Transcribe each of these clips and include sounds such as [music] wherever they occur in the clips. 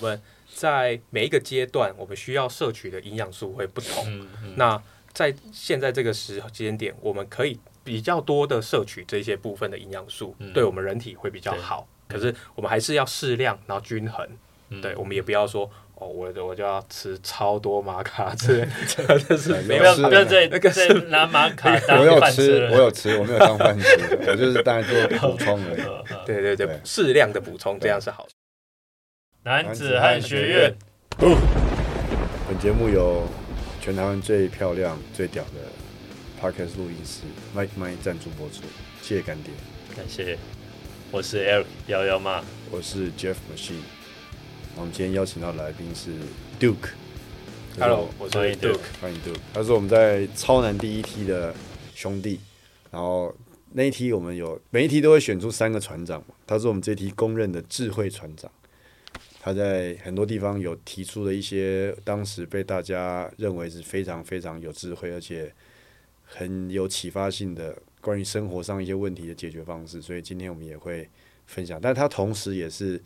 我们在每一个阶段，我们需要摄取的营养素会不同。嗯嗯那在现在这个时间点，我们可以比较多的摄取这些部分的营养素，嗯对我们人体会比较好。可是我们还是要适量，然后均衡。嗯对，我们也不要说哦，我我就要吃超多玛卡之类，[laughs] 这是哎没有是不要不要再那个再拿玛卡当 [laughs] 我有饭吃吃，了我有吃，我没有当饭吃，我就是当然做补充而已。呃 [laughs] 呃对对对对，适量的补充，这样是好的。男子汉学院，本节目由全台湾最漂亮、最屌的 Podcast 录音室 Mike Mike 赞助播出，谢谢干爹。感谢，我是 Eric 幺幺妈，我是 Jeff Machine，我们今天邀请到的来宾是 Duke。Hello，我是欢迎 Duke。欢迎 Duke，他是我们在超难第一梯的兄弟，然后那一梯我们有每一梯都会选出三个船长嘛，他是我们这一梯公认的智慧船长。他在很多地方有提出了一些当时被大家认为是非常非常有智慧，而且很有启发性的关于生活上一些问题的解决方式，所以今天我们也会分享。但他同时也是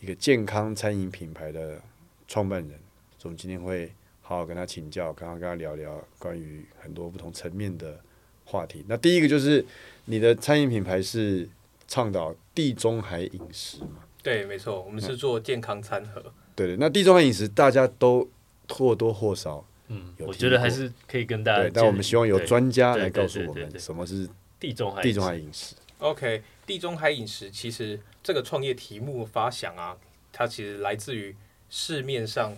一个健康餐饮品牌的创办人，所以我们今天会好好跟他请教，刚刚跟他聊聊关于很多不同层面的话题。那第一个就是你的餐饮品牌是倡导地中海饮食嘛？对，没错，我们是做健康餐盒。对对，那地中海饮食大家都或多或少嗯，有我觉得还是可以跟大家对，但我们希望有对专家来告诉我们什么是地中海地中海饮饮食。OK，地中海饮食其实这个创业题目发想啊，它其实来自于市面上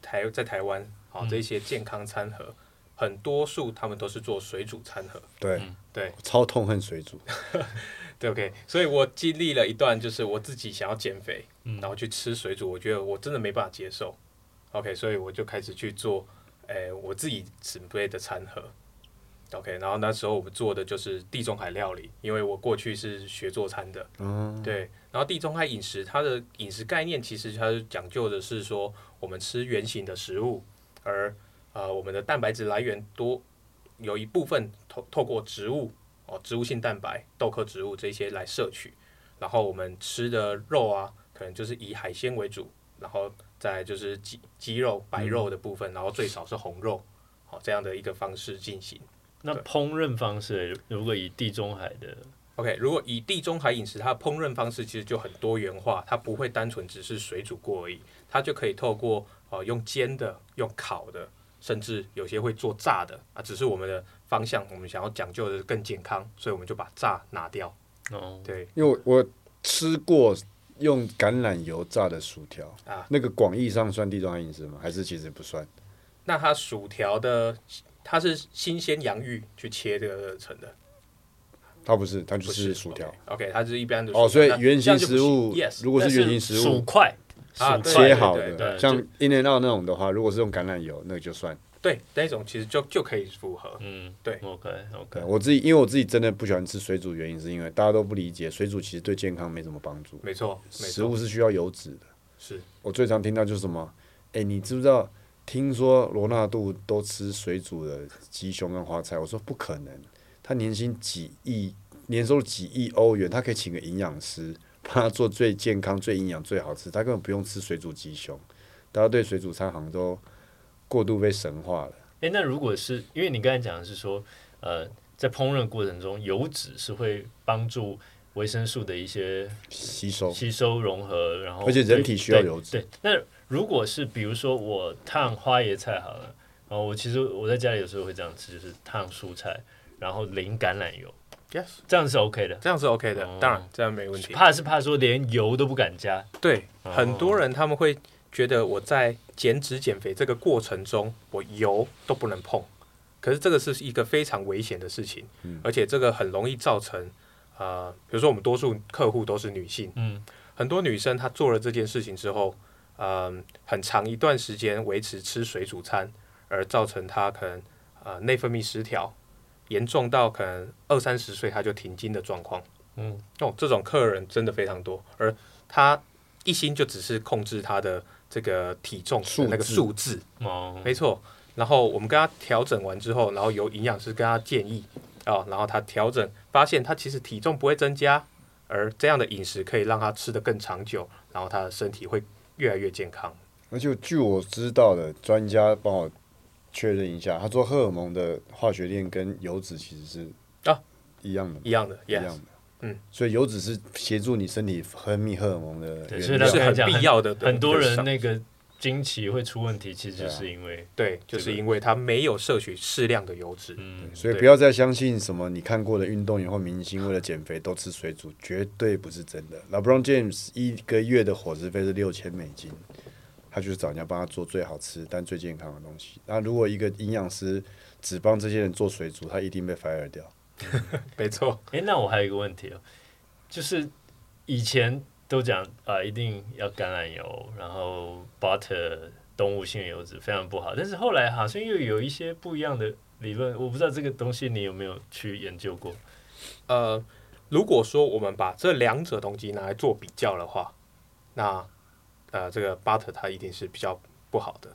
台在台湾啊嗯这些健康餐盒，很多数他们都是做水煮餐盒。对，嗯对超痛恨水煮。[laughs] 对，OK，所以我经历了一段就是我自己想要减肥，嗯然后去吃水煮，我觉得我真的没办法接受。OK，所以我就开始去做，诶、我自己准备的餐盒。OK，然后那时候我们做的就是地中海料理，因为我过去是学做餐的。嗯，对，然后地中海饮食它的饮食概念其实它是讲究的是说，我们吃圆形的食物，而呃我们的蛋白质来源多有一部分透透过植物哦植物性蛋白、豆科植物这些来摄取，然后我们吃的肉啊，可能就是以海鲜为主，然后再就是鸡鸡肉、白肉的部分，然后最少是红肉，好、这样的一个方式进行。那烹饪方式，如果以地中海的，OK，如果以地中海饮食，它的烹饪方式其实就很多元化，它不会单纯只是水煮过而已，它就可以透过呃用煎的、用烤的，甚至有些会做炸的啊。只是我们的方向，我们想要讲究的是更健康，所以我们就把炸拿掉。哦，对因为我我吃过用橄榄油炸的薯条啊那个广义上算地中海饮食吗？还是其实不算？那它薯条的，它是新鲜洋芋去切这个成的，它不是，它就是薯条。OK，, OK，它是一般的薯哦，所以那原型食物，yes，如果是原型食物薯块切好的，像 In and Out 那种的话，如果是用橄榄油，那个就算。对那种其实就就可以符合。嗯，对 OK OK 我自己，因为我自己真的不喜欢吃水煮，原因是因为大家都不理解，水煮其实对健康没什么帮助。没错，食，物是需要油脂的。是我最常听到就是什么，哎、你知不知道？听说罗纳度都吃水煮的鸡胸跟花菜，我说不可能，他年薪几亿，年收入几亿欧元，他可以请个营养师帮他做最健康、最营养、最好吃，他根本不用吃水煮鸡胸。大家对水煮餐好像都过度被神化了。哎，那如果是因为你刚才讲的是说，呃，在烹饪过程中，油脂是会帮助维生素的一些吸收，吸收融合，然后而且人体需要油脂对，那如果是比如说我烫花椰菜好了，然后我其实我在家里有时候会这样吃，就是烫蔬菜，然后淋橄榄油，yes，这样是 OK 的。这样是 OK 的，哦。当然这样没问题。怕是怕说连油都不敢加，对，哦。很多人他们会觉得我在减脂减肥这个过程中，我油都不能碰。可是这个是一个非常危险的事情，嗯。而且这个很容易造成呃，比如说我们多数客户都是女性，嗯，很多女生她做了这件事情之后，嗯、很长一段时间维持吃水煮餐，而造成她可能呃内分泌失调，严重到可能二三十岁他就停经的状况。嗯，哦，这种客人真的非常多，而他一心就只是控制他的这个体重的那个数数字，哦，没错。然后我们跟他调整完之后，然后由营养师跟他建议哦，然后他调整发现他其实体重不会增加，而这样的饮食可以让他吃得更长久，然后他的身体会越来越健康。而且据我知道的，专家帮我确认一下，他说荷尔蒙的化学链跟油脂其实是啊。一样的，一样的一样的。嗯，所以油脂是协助你身体分泌荷尔蒙的对原料。所以是很讲必要的。很多人那那个经期会出问题，其实是因为对，就是因为他没有摄取适量的油脂。嗯，所以不要再相信什么你看过的运动员或明星为了减肥都吃水煮，绝对不是真的。LeBron James 一个月的伙食费是六千美金，他就是找人家帮他做最好吃但最健康的东西。那如果一个营养师只帮这些人做水煮，他一定被 fire 掉。[laughs] 没错，哎，那我还有一个问题哦，就是以前都讲啊、一定要橄榄油，然后 butter 动物性油脂非常不好，但是后来好像又有一些不一样的理论，我不知道这个东西你有没有去研究过？呃，如果说我们把这两者东西拿来做比较的话，那呃，这个 butter 它一定是比较不好的，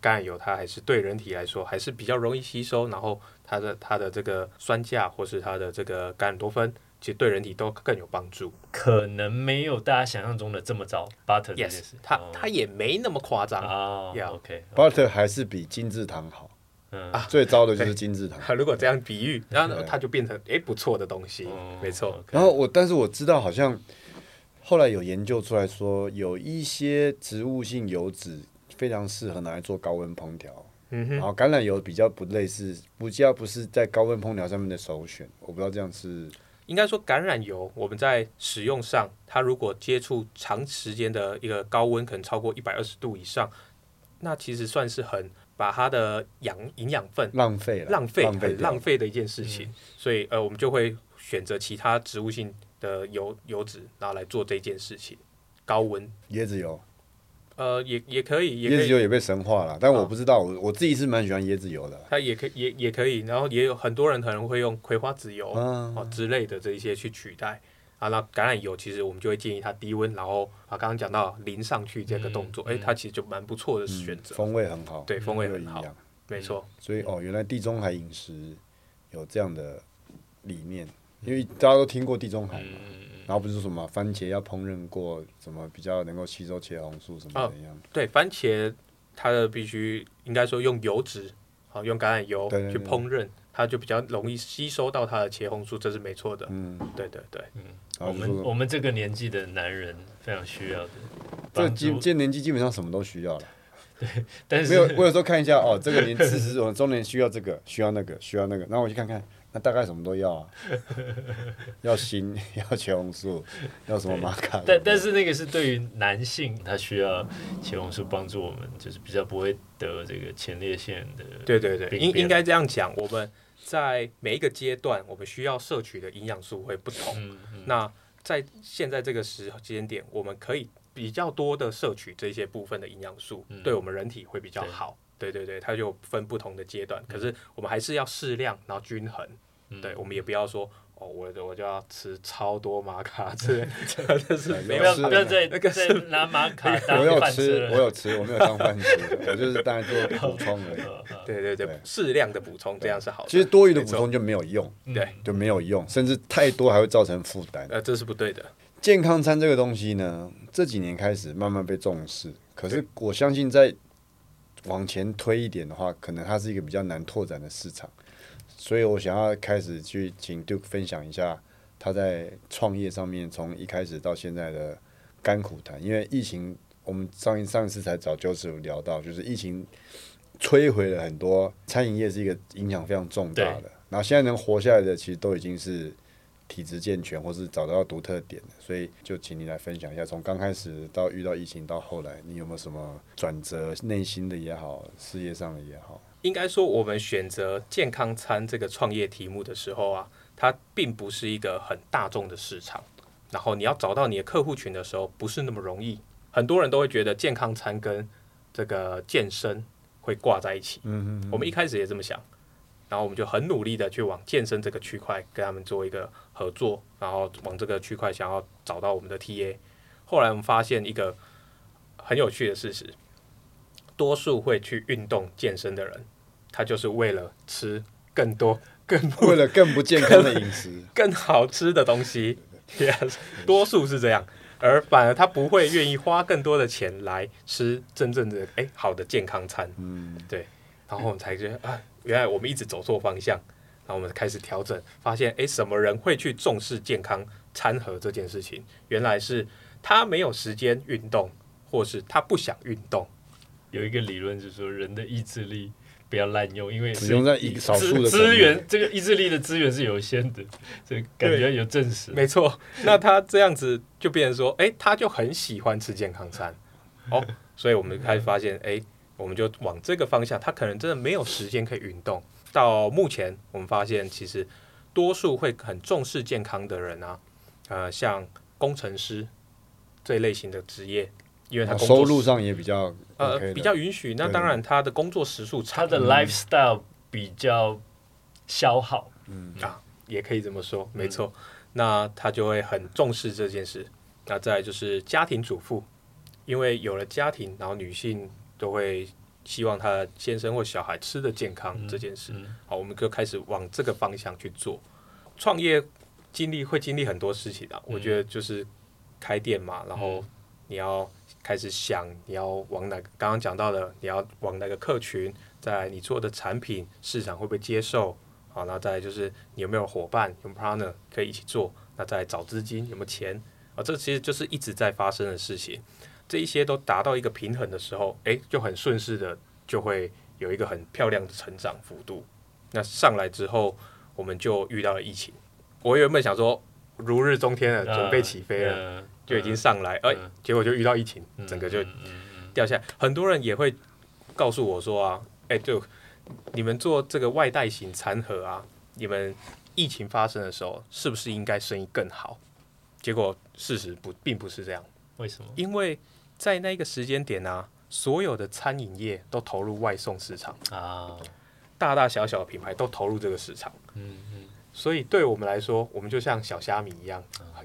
橄榄油它还是对人体来说还是比较容易吸收，然后它的它的这个酸价或是它的这个橄榄多酚，其实对人体都更有帮助。可能没有大家想象中的这么糟，butter Yes，它哦它也没那么夸张。啊 Yeah，OK，Butter 还是比金字糖好，嗯最糟的就是精制糖。如果这样比喻，然后对它就变成诶不错的东西，哦没错。OK 然后我，但是我知道好像后来有研究出来说，有一些植物性油脂非常适合拿来做高温烹调，嗯哼，然后橄榄油比较不类似，不较不是在高温烹调上面的首选。我不知道这样是应该说橄榄油我们在使用上，它如果接触长时间的一个高温，可能超过一百二十度以上，那其实算是很把它的养营养分浪费了，浪费很浪费的一件事情，所以呃，我们就会选择其他植物性的油油脂，然后来做这件事情。高温，椰子油，呃，也也可以，也可以，椰子油也被神化了，但我啊不知道，我我自己是蛮喜欢椰子油的。它也可以，也也可以，然后也有很多人可能会用葵花籽油啊哦之类的这一些去取代。啊，那橄榄油其实我们就会建议它低温，然后啊，刚刚讲到淋上去这个动作，哎、它其实就蛮不错的嗯选择，风味很好，对，风味很好。没错，所以哦，原来地中海饮食有这样的理念，因为大家都听过地中海嘛，嗯然后不是说什么番茄要烹饪过，什么比较能够吸收茄红素什么哦的。对，番茄它的必须应该说用油脂，好、用橄榄油对对对。去烹饪，它就比较容易吸收到它的茄红素，这是没错的，嗯，对对对，我后就说们我们这个年纪的男人非常需要的这帮助，基这年纪基本上什么都需要了。[laughs] 但是没有，我有时候看一下哦，这个年四十我中年需要这个，需要那个，需要那个，然后我去看看，那大概什么都要啊，[laughs] 要锌，[laughs] 要茄红素，要什么玛卡。但但是那个是对于男性，他需要茄红素帮助我们，就是比较不会得这个前列腺的。对对对，应应该这样讲，我们在每一个阶段，我们需要摄取的营养素会不同。嗯嗯那在现在这个时间点，我们可以比较多的摄取这些部分的营养素，嗯对我们人体会比较好。对对对，它就分不同的阶段，可是我们还是要适量，然后均衡。嗯对，我们也不要说哦，我我就要吃超多玛卡之类，[laughs] 这是没不要是不要再那个再拿玛卡当我有吃。我有吃，我没有当饭吃，我就是当然做补充而已。[laughs] 对对对，适量的补充，这样是好的。其实多余的补充就没有用，对，就没有用，甚至太多还会造成负担。呃，这是不对的。健康餐这个东西呢，这几年开始慢慢被重视，可是我相信在往前推一点的话，可能它是一个比较难拓展的市场，所以我想要开始去请 Duke 分享一下他在创业上面从一开始到现在的甘苦谈。因为疫情，我们上一上一次才找 Joseph 聊到，就是疫情摧毁了很多餐饮业是一个影响非常重大的，然后现在能活下来的，其实都已经是。体质健全，或是找到独特点的，所以就请你来分享一下，从刚开始到遇到疫情到后来，你有没有什么转折？内心的也好，事业上的也好。应该说，我们选择健康餐这个创业题目的时候啊，它并不是一个很大众的市场。然后你要找到你的客户群的时候，不是那么容易。很多人都会觉得健康餐跟这个健身会挂在一起。嗯嗯我们一开始也这么想，然后我们就很努力的去往健身这个区块跟他们做一个合作，然后往这个区块想要找到我们的 TA。后来我们发现一个很有趣的事实，多数会去运动健身的人，他就是为了吃更多、更为了更不健康的饮食，[laughs] 更好吃的东西。[laughs] Yes，多数是这样。而反而他不会愿意花更多的钱来吃真正的哎好的健康餐。嗯，然后我们才觉得啊，原来我们一直走错方向，然后我们开始调整，发现诶，什么人会去重视健康餐盒这件事情？原来是他没有时间运动，或是他不想运动。有一个理论就是说，人的意志力不要滥用，因为只用在一少数的资资源，这个意志力的资源是有限的，这感觉有证实。没错，那他这样子就变成说，诶，他就很喜欢吃健康餐哦，所以我们开始发现，诶，我们就往这个方向，他可能真的没有时间可以运动。到目前，我们发现其实多数会很重视健康的人啊，呃，像工程师这类型的职业，因为他工作收入上也比较呃比较允许，那当然他的工作时数长，他的 lifestyle 比较消耗，嗯啊，也可以这么说，没错。那他就会很重视这件事。那再就是家庭主妇，因为有了家庭，然后女性都会希望他先生或小孩吃的健康这件事。嗯好，我们就开始往这个方向去做。创业经历会经历很多事情啊，我觉得就是开店嘛，然后你要开始想你要往哪个，刚刚讲到的，你要往哪个客群，在你做的产品市场会不会接受，好，那再来就是你有没有伙伴，有 partner 可以一起做，那再来找资金有没有钱，啊，这其实就是一直在发生的事情。这一些都达到一个平衡的时候，诶，就很顺势的就会有一个很漂亮的成长幅度。那上来之后，我们就遇到了疫情。我原本想说如日中天了，准备起飞了，就已经上来，哎、嗯结果就遇到疫情，整个就掉下来。很多人也会告诉我说啊，哎、就你们做这个外带型餐盒啊，你们疫情发生的时候，是不是应该生意更好？结果事实不并不是这样，为什么？因为在那个时间点啊，所有的餐饮业都投入外送市场，啊，大大小小的品牌都投入这个市场，嗯嗯。所以对我们来说，我们就像小虾米一样，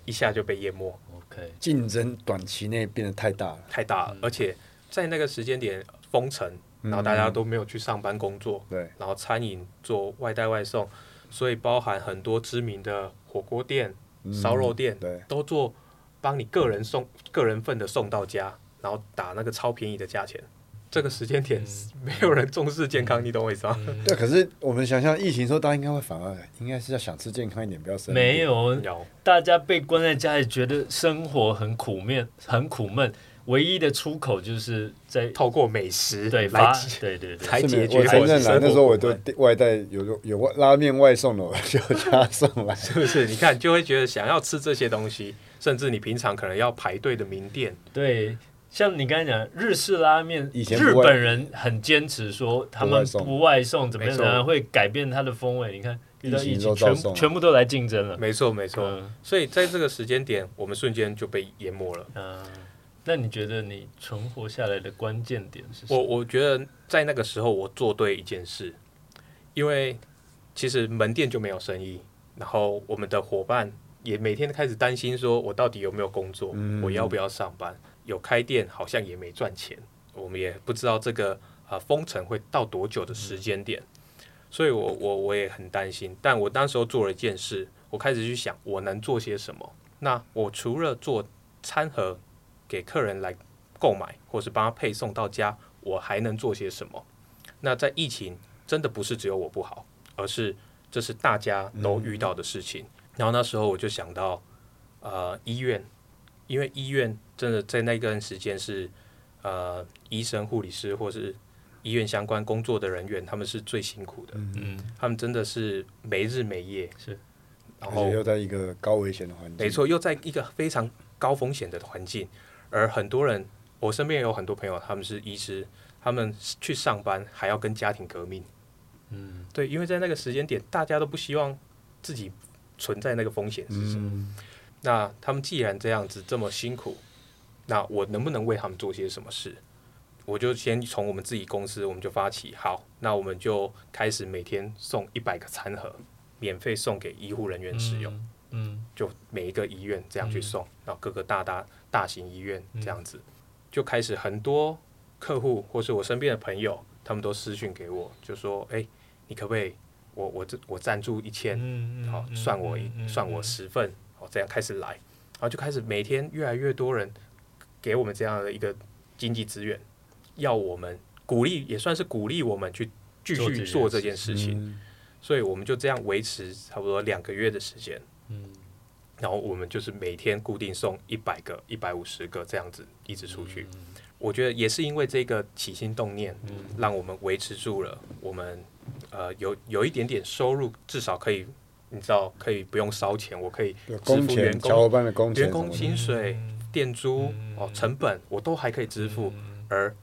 一下就被淹没。，OK，竞争短期内变得太大了。太大了，而且在那个时间点封城，然后大家都没有去上班工作，对，然后餐饮做外带外送，所以包含很多知名的火锅店、嗯。烧肉店对，都做帮你个人送个人份的送到家，然后打那个超便宜的价钱。这个时间点没有人重视健康，你懂我意思吗？对，可是我们想象疫情的时候，大家应该会反而应该是要想吃健康一点，不要生病没有，大家被关在家里，觉得生活很苦面，很苦闷，唯一的出口就是在透过美食对发来解对对对，来解决我承认了，那时候我都外带有有外拉面外送的，我就加送来。[laughs] 是不是？你看就会觉得想要吃这些东西，甚至你平常可能要排队的名店，对，像你刚才讲日式拉面，日本人很坚持说他们不外送怎么样没错怎么样会改变它的风味。你看遇到疫疫情情，全都照送全部都来竞争了。没错没错。嗯所以在这个时间点，我们瞬间就被淹没了。嗯，那你觉得你存活下来的关键点是什我么？我我觉得在那个时候，我做对一件事，因为其实门店就没有生意，然后我们的伙伴也每天开始担心，说我到底有没有工作，嗯我要不要上班？有开店好像也没赚钱，我们也不知道这个呃封城会到多久的时间点，所以我我我也很担心。但我当时候做了一件事，我开始去想我能做些什么。那我除了做餐盒给客人来购买，或是帮他配送到家，我还能做些什么？那在疫情真的不是只有我不好，而是这是大家都遇到的事情。然后那时候我就想到，呃，医院，因为医院真的在那段时间是呃医生、护理师或是医院相关工作的人员，他们是最辛苦的，嗯，他们真的是没日没夜，是，然后又在一个高危险的环境，没，错，又在一个非常高风险的环境，而很多人，我身边有很多朋友，他们是医师，他们去上班还要跟家庭革命。嗯，对，因为在那个时间点，大家都不希望自己存在那个风险之中。嗯，那他们既然这样子这么辛苦，那我能不能为他们做些什么事？我就先从我们自己公司，我们就发起，好，那我们就开始每天送一百个餐盒，免费送给医护人员使用。嗯，就每一个医院这样去送，然后各个大大大型医院这样子，就开始很多客户或是我身边的朋友，他们都私讯给我，就说：“哎、你可不可以我我这我赞助一千，嗯好算我一算我十份，好这样开始来，然后就开始每天越来越多人给我们这样的一个经济资源，要我们鼓励，也算是鼓励我们去继续做这件事情。嗯。所以我们就这样维持差不多两个月的时间。嗯。然后我们就是每天固定送一百个、一百五十个这样子一直出去。我觉得也是因为这个起心动念，嗯。让我们维持住了我们呃有有一点点收入，至少可以你知道可以不用烧钱，我可以支、付员工小伙伴的工钱员工薪水、店租嗯。哦成本我都还可以支付，嗯。而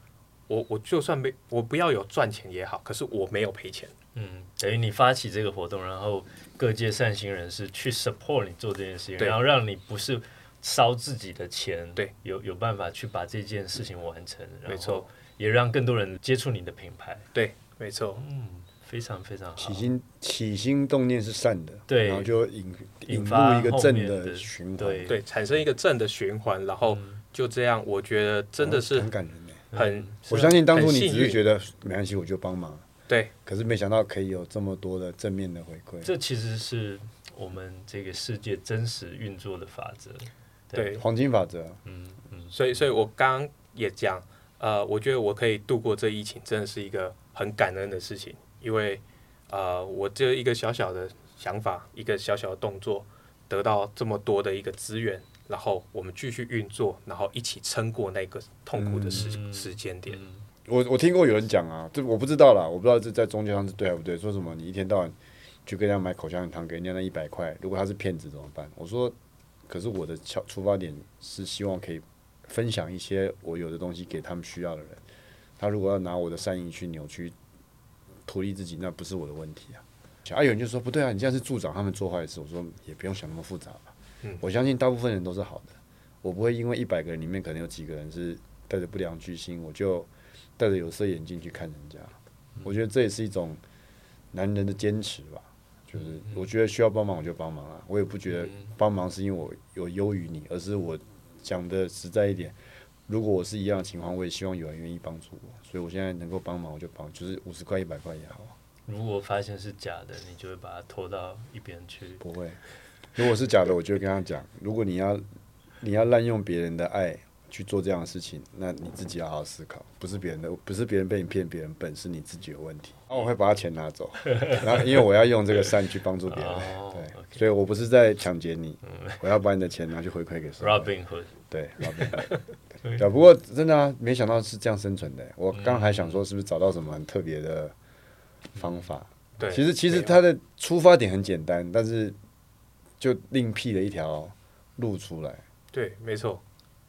我我就算没我不要有赚钱也好，可是我没有赔钱。嗯，等于你发起这个活动，然后各界善心人士去 support 你做这件事情，然后让你不是烧自己的钱，对，有有办法去把这件事情完成，没错，也让更多人接触你的品牌，对，没错，嗯，非常非常好。起。心起心动念是善的，对。然后就引引入一个正的的循环，对。对，产生一个正的循环，然后嗯。就这样，我觉得真的是很感人呢。很我相信当初你只是觉得没关系，我就帮忙，对。可是没想到可以有这么多的正面的回馈。这其实是我们这个世界真实运作的法则。对，黄金法则，嗯嗯，所以，所以我刚刚也讲，呃，我觉得我可以度过这疫情，真的是一个很感恩的事情，因为呃，我这一个小小的想法，一个小小的动作，得到这么多的一个资源，然后我们继续运作，然后一起撑过那个痛苦的时、嗯时间点。我我听过有人讲啊，这我不知道啦，我不知道这在宗教上是对还不对。说什么你一天到晚去跟人家买口香糖，给人家那一百块，如果他是骗子怎么办？我说，可是我的出出发点是希望可以分享一些我有的东西给他们需要的人。他如果要拿我的善意去扭曲、图利自己，那不是我的问题啊。啊，有人就说不对啊，你这样是助长他们做坏事。我说也不用想那么复杂吧。嗯我相信大部分人都是好的，我不会因为一百个人里面可能有几个人是带着不良居心，我就戴着有色眼镜去看人家。我觉得这也是一种男人的坚持吧。就是我觉得需要帮忙我就帮忙啊，我也不觉得帮忙是因为我有优于你，而是我讲的实在一点。如果我是一样的情况，我也希望有人愿意帮助我，所以我现在能够帮忙我就帮，就是五十块、一百块也好，如果发现是假的，你就会把它拖到一边去。不会。如果是假的，我就会跟他讲，如果你要你要滥用别人的爱去做这样的事情，那你自己要好好思考，不是别人的，不是别人被你骗，别人笨，是你自己有问题。然后我会把他钱拿走，[laughs] 然后因为我要用这个善去帮助别人，哦对所以我不是在抢劫你，我要把你的钱拿去回馈给。Robin Hood，对，Robin。对，不过真的啊，没想到是这样生存的。我刚还想说，是不是找到什么很特别的方法？对，其实其实它的出发点很简单，但是就另辟了一条路出来。对，没错。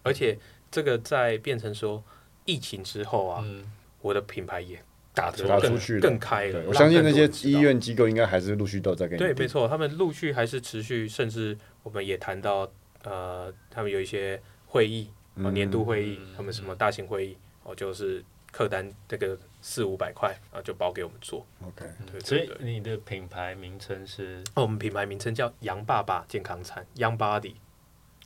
而且这个在变成说疫情之后啊，嗯，我的品牌也打得出去了更开了。我相信那些医院机构应该还是陆续都在给你对，订没错，他们陆续还是持续，甚至我们也谈到，呃，他们有一些会议，哦，年度会议，他们什么大型会议，哦，就是客单这个四五百块然后，就包给我们做。OK，对所以。你的品牌名称是哦，我们品牌名称叫杨爸爸健康餐 （Young Body），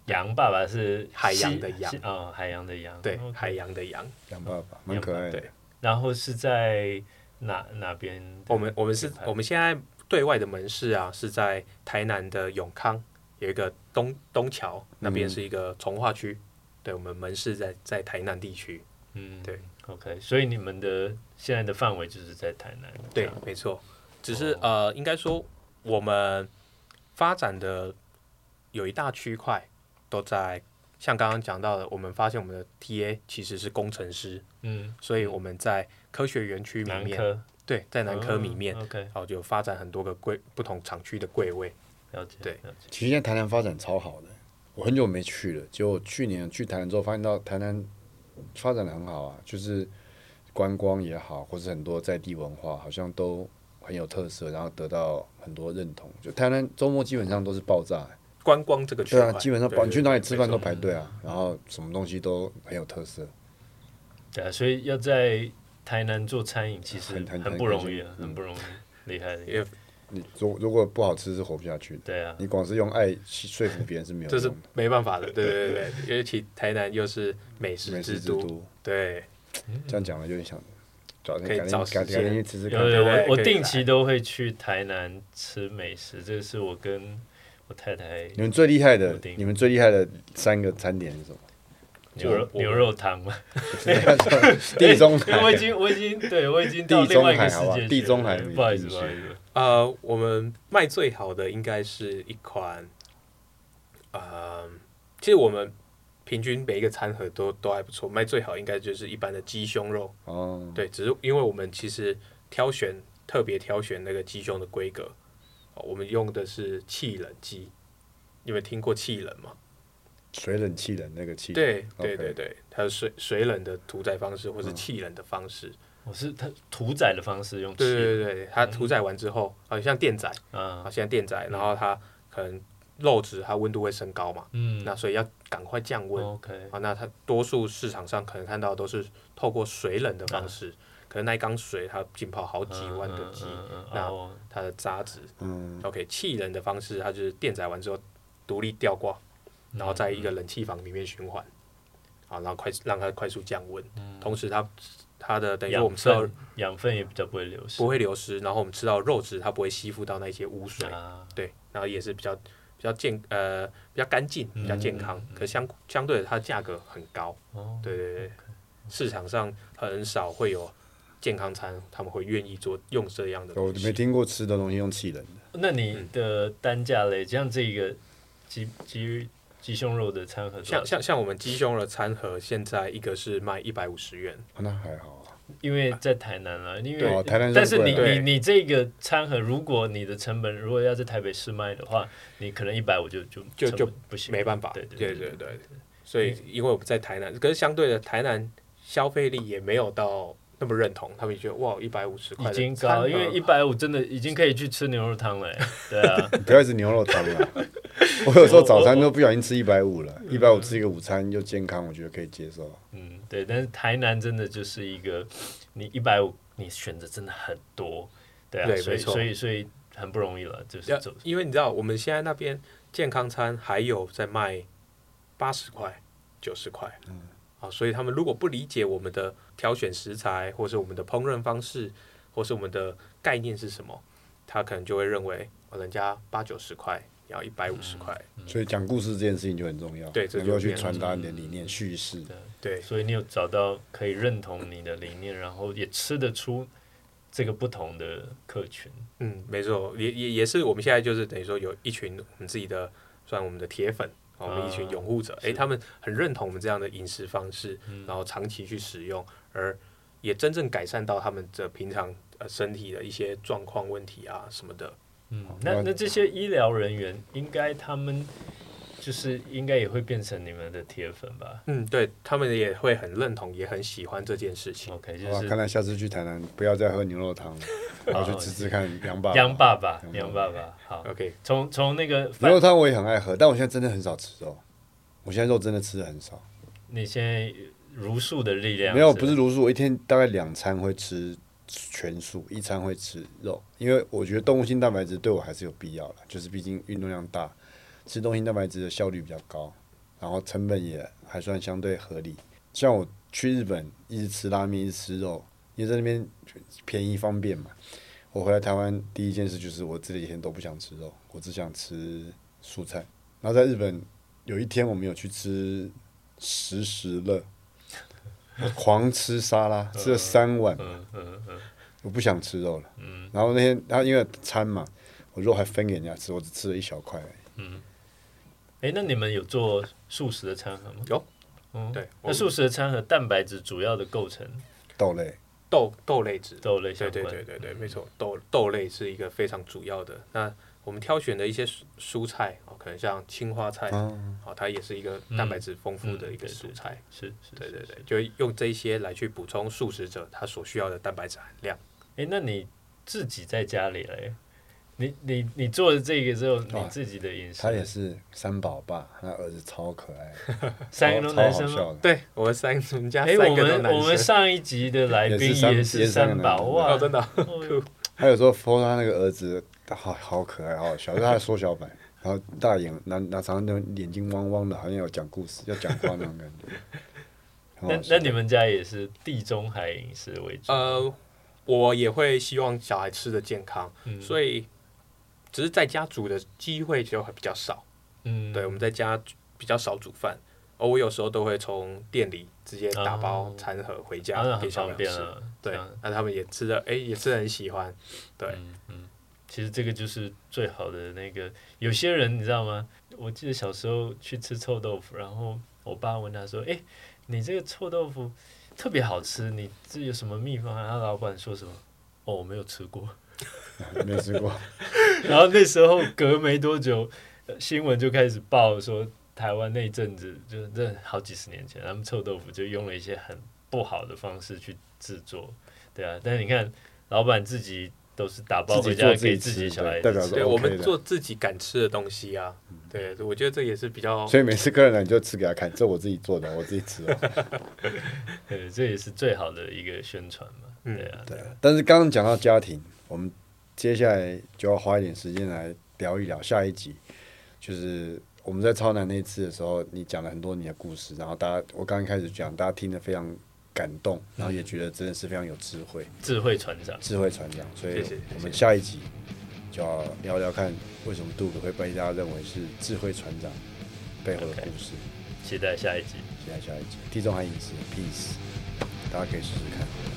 羊爸爸是海洋的洋西哦，海洋的洋，对海洋的洋。杨爸爸蛮可爱的对。然后是在哪哪边？我们我们是我们现在对外的门市啊，是在台南的永康有一个东东桥那边嗯是一个从化区，对我们门市在在台南地区。嗯对，OK，所以你们的现在的范围就是在台南，对，没错，只是、哦。呃，应该说我们发展的有一大区块都在，像刚刚讲到的，我们发现我们的 TA 其实是工程师，嗯，所以我们在科学园区里面，对，在南科里面，哦，OK，然后就发展很多个柜不同厂区的柜位。了解，对了解，其实现在台南发展超好的，我很久没去了，结果去年去台南之后，发现到台南发展的很好啊，就是观光也好，或是很多在地文化，好像都很有特色，然后得到很多认同。就台南周末基本上都是爆炸、观光这个对啊，基本上对你去哪里吃饭都排队啊，然后什么东西都很有特色。对啊，所以要在台南做餐饮，其实很很很不容易啊，很很不容易，厉害的，也你如如果不好吃是活不下去的，对啊，你光是用爱去说服别人是没有这是。没办法的，对对对对，尤其台南又是美食美之都，食之都，对，这样讲了就点想找可以改天找时间改改天去吃吃看有。有，对对我我定期都会去台南吃美食，这个是我跟我太太你们最厉害的你们最厉害的三个餐点是什么？牛肉牛肉汤嘛，[laughs] 地中海。我已海，经我已经对我已经到地中另外一个世界地中海不好意思不好意思，呃，我们卖最好的应该是一款，呃，其实我们平均每一个餐盒都都还不错，卖最好应该就是一般的鸡胸肉，哦，对，只是因为我们其实挑选特别挑选那个鸡胸的规格，哦我们用的是气冷鸡，你们听过气冷吗？水冷气冷那个气，对对对对，它是水水冷的屠宰方式，或是嗯。气冷的方式。我是它屠宰的方式用气对对对对，它屠宰完之后，啊，像电宰啊，啊，现在电宰，然后它可能肉质它温度会升高嘛，嗯。那所以要赶快降温。，OK，啊，那它多数市场上可能看到都是透过水冷的啊。方式，可能那一缸水它浸泡好几万个鸡，嗯嗯嗯那哦。它的渣子嗯，OK 气冷的方式，它就是电宰完之后独立吊挂，然后在一个冷气房里面循环，啊，然后快让它快速降温，同时它它的等于说我们吃到养分也比较不会流失。不会流失，然后我们吃到肉质它不会吸附到那些污水，啊，对，然后也是比较比较健呃比较干净，比较健康，嗯可相相对的它价格很高，哦，对对对，市场上很少会有健康餐，他们会愿意做用这样的我东西。没听过吃的东西用气冷的，那你的单价嘞？像这个鸡鸡鸡胸肉的餐盒像像像我们鸡胸的餐盒，现在一个是卖一百五十元，啊那还好啊，因为在台南啊，因为台南但是你你你这个餐盒，如果你的成本如果要在台北市卖的话，你可能一百五就就就就不行，没办法。对对对。对对，所以因为我们在台南，可是相对的台南消费力也没有到那么认同，他们也觉得哇一百五十块已经高，因为一百五真的已经可以去吃牛肉汤了，哎对啊，你不要一直牛肉汤了。[laughs] 我有时候早餐都不小心吃一百五了，一百五吃一个午餐又健康，我觉得可以接受。嗯，对，但是台南真的就是一个你一百五，你选择真的很多，对啊，所以对没错。所以所以很不容易了，就是要走。因为你知道我们现在那边健康餐还有在卖八十块、九十块，嗯，啊，所以他们如果不理解我们的挑选食材，或是我们的烹饪方式，或是我们的概念是什么，他可能就会认为哦人家八九十块要一百五十块，所以讲故事这件事情就很重要，对这就要去传达你的理念、叙事。对所以你有找到可以认同你的理念，然后也吃得出这个不同的客群。嗯，没错，也也也是我们现在就是等于说有一群我们自己的，算我们的铁粉。哦我们一群啊拥护者，诶，是他们很认同我们这样的饮食方式，然后长期去使用，而也真正改善到他们的平常呃身体的一些状况问题啊什么的。嗯，那那这些医疗人员应该他们就是应该也会变成你们的铁粉吧嗯，对他们也会很认同，也很喜欢这件事情。？OK，哇，就是看来下次去台南不要再喝牛肉汤了，[laughs] 然后去吃吃看杨爸爸。杨爸爸，杨杨爸爸，好，OK，从从那个牛肉汤我也很爱喝，但我现在真的很少吃肉。我现在肉真的吃的很少，你现在茹素的力量没有不是茹素，我一天大概两餐会吃全素，一餐会吃肉，因为我觉得动物性蛋白质对我还是有必要的，就是毕竟运动量大，吃动物性蛋白质的效率比较高，然后成本也还算相对合理。像我去日本一直吃拉面，一直吃肉，因为在那边便宜方便嘛。我回来台湾第一件事就是我这几天都不想吃肉，我只想吃蔬菜。然后在日本有一天我们有去吃食食乐，狂吃沙拉，吃了三碗，我不想吃肉了。嗯然后那天他因为餐嘛，我肉还分给人家吃，我只吃了一小块而已。嗯。哎，那你们有做素食的餐盒吗？有。嗯，对，那素食的餐盒蛋白质主要的构成豆类，豆豆类质，豆类对对相关，对对对，没错，豆豆类是一个非常主要的。那我们挑选的一些蔬蔬菜哦，可能像青花菜，嗯，哦，它也是一个蛋白质丰富的一个蔬菜。是是，对对对，就用这些来去补充素食者他所需要的蛋白质含量。哎，那你自己在家里嘞？你你你做了这个之后，你自己的饮食，他也是三宝爸，他儿子超可爱，[laughs] 三个都超男生吗？对我们三，我们家哎，三我们个都男生。我们上一集的来宾也是三宝哇，哦，真的哦，[laughs] 哦他有时候 po 他那个儿子，好好可爱，好好笑，就是他的缩小版，然后大眼，那那常常那眼睛汪汪的，好像要讲故事、要讲话那种感觉。[laughs] 那那你们家也是地中海饮食为主？呃，我也会希望小孩吃的健康，嗯所以只是在家煮的机会就会比较少。嗯，对，我们在家比较少煮饭，而我有时候都会从店里直接打包哦餐盒回当家给小朋友吃。方便了。对那他们也吃的，哎、也吃的很喜欢。对，嗯嗯，其实这个就是最好的那个。有些人你知道吗？我记得小时候去吃臭豆腐，然后我爸问他说：“哎、你这个臭豆腐特别好吃，你这有什么秘方啊？”然后老板说什么？哦，我没有吃过。[laughs] 没吃过。[laughs] 然后那时候隔没多久，呃新闻就开始报说，台湾那阵子就是这好几十年前，他们臭豆腐就用了一些很不好的方式去制作，对啊。但是你看，老板自己都是打包自回家自己给自己吃小孩子吃对代表说 OK 我们做自己敢吃的东西啊。对，我觉得这也是比较所以每次客人来你就吃给他看，这我自己做的，我自己吃哦。[laughs] 对，这也是最好的一个宣传嘛。嗯对啊，对啊，但是刚刚讲到家庭，我们接下来就要花一点时间来聊一聊下一集，就是我们在超南那次的时候，你讲了很多你的故事，然后大家我刚刚开始讲，大家听得非常感动，然后也觉得真的是非常有智慧，智慧船长，智慧船长，所以我们下一集就要聊聊看为什么杜克会被大家认为是智慧船长背后的故事。期待下一集。期待下一集，地中海饮食 Peace，大家可以试试看。